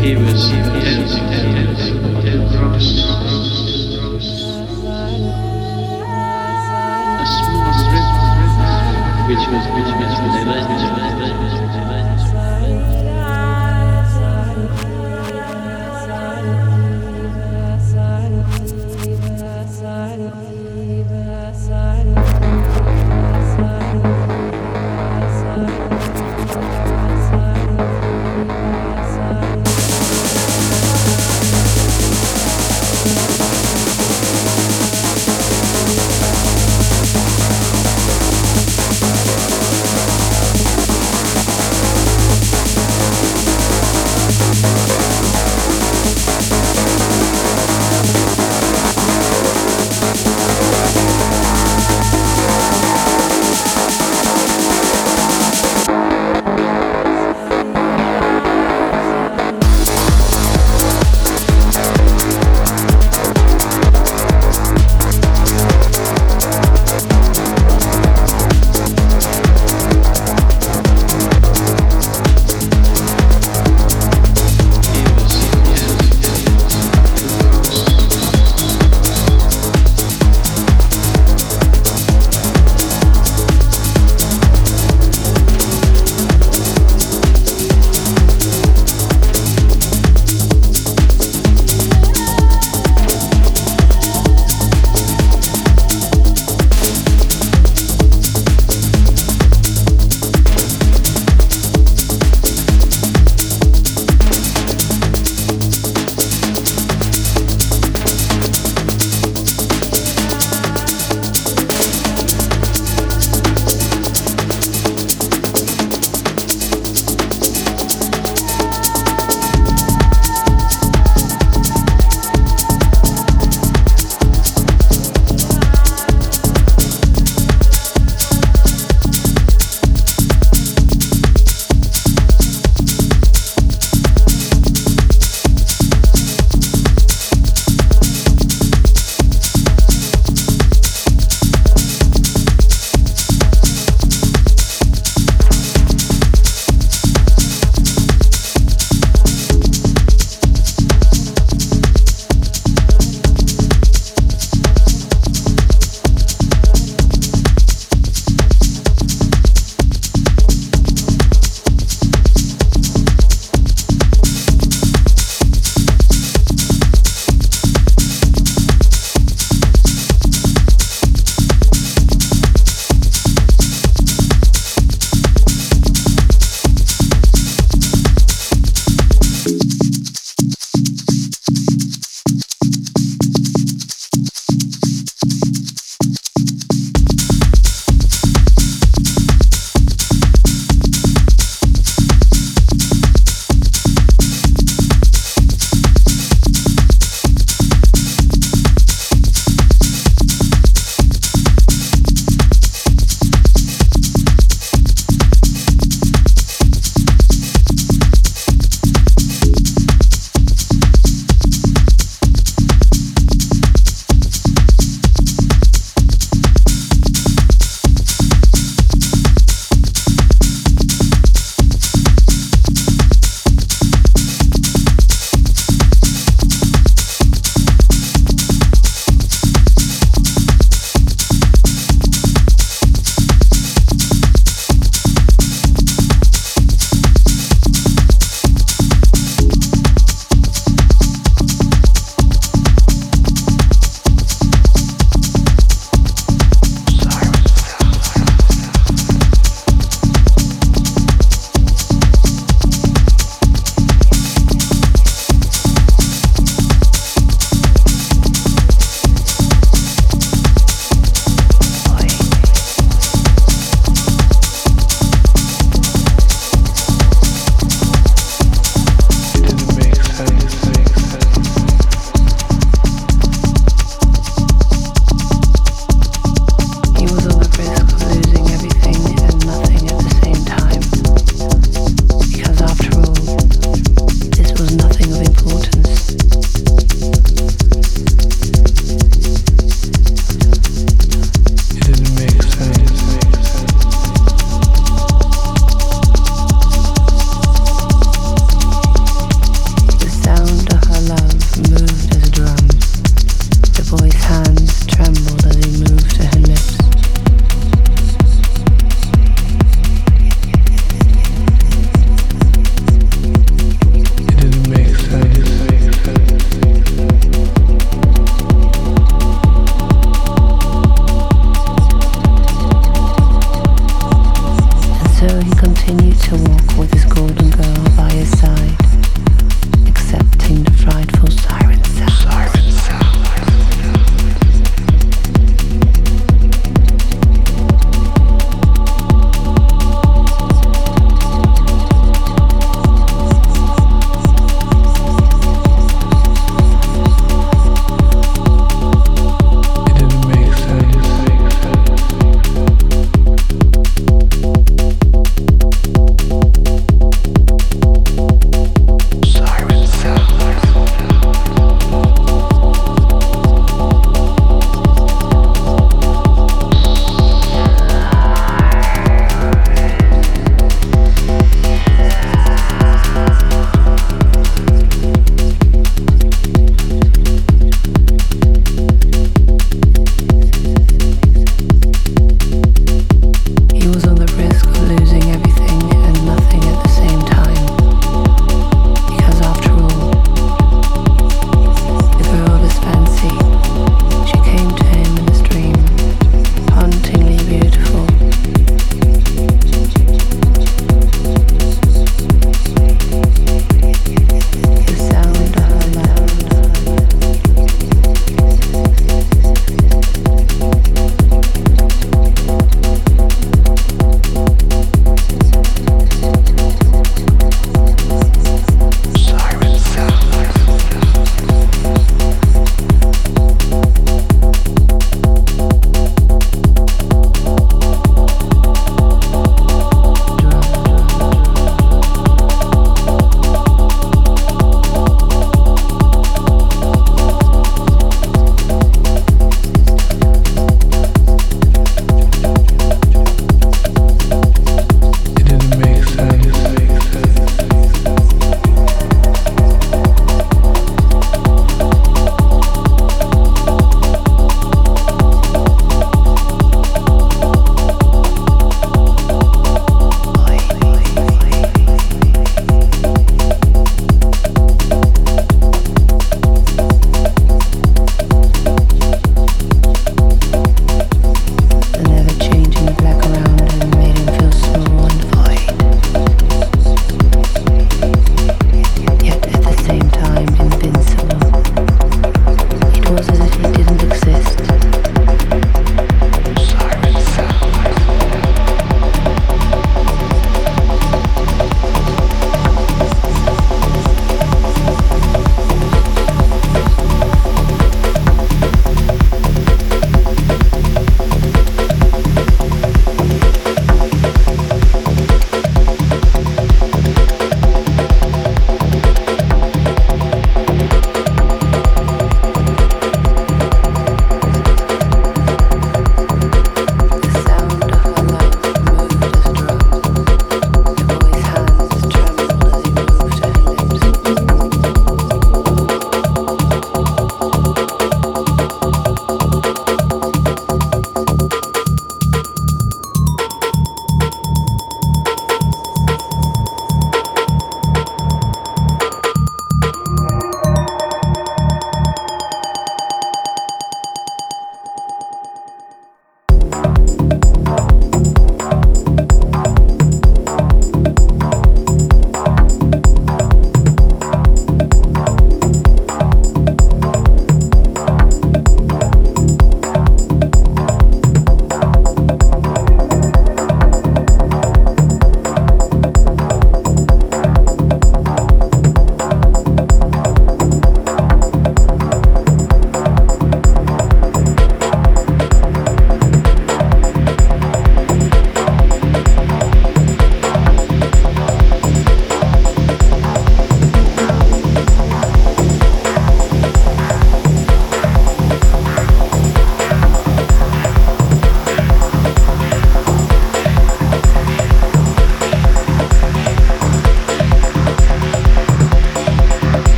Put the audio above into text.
He was He was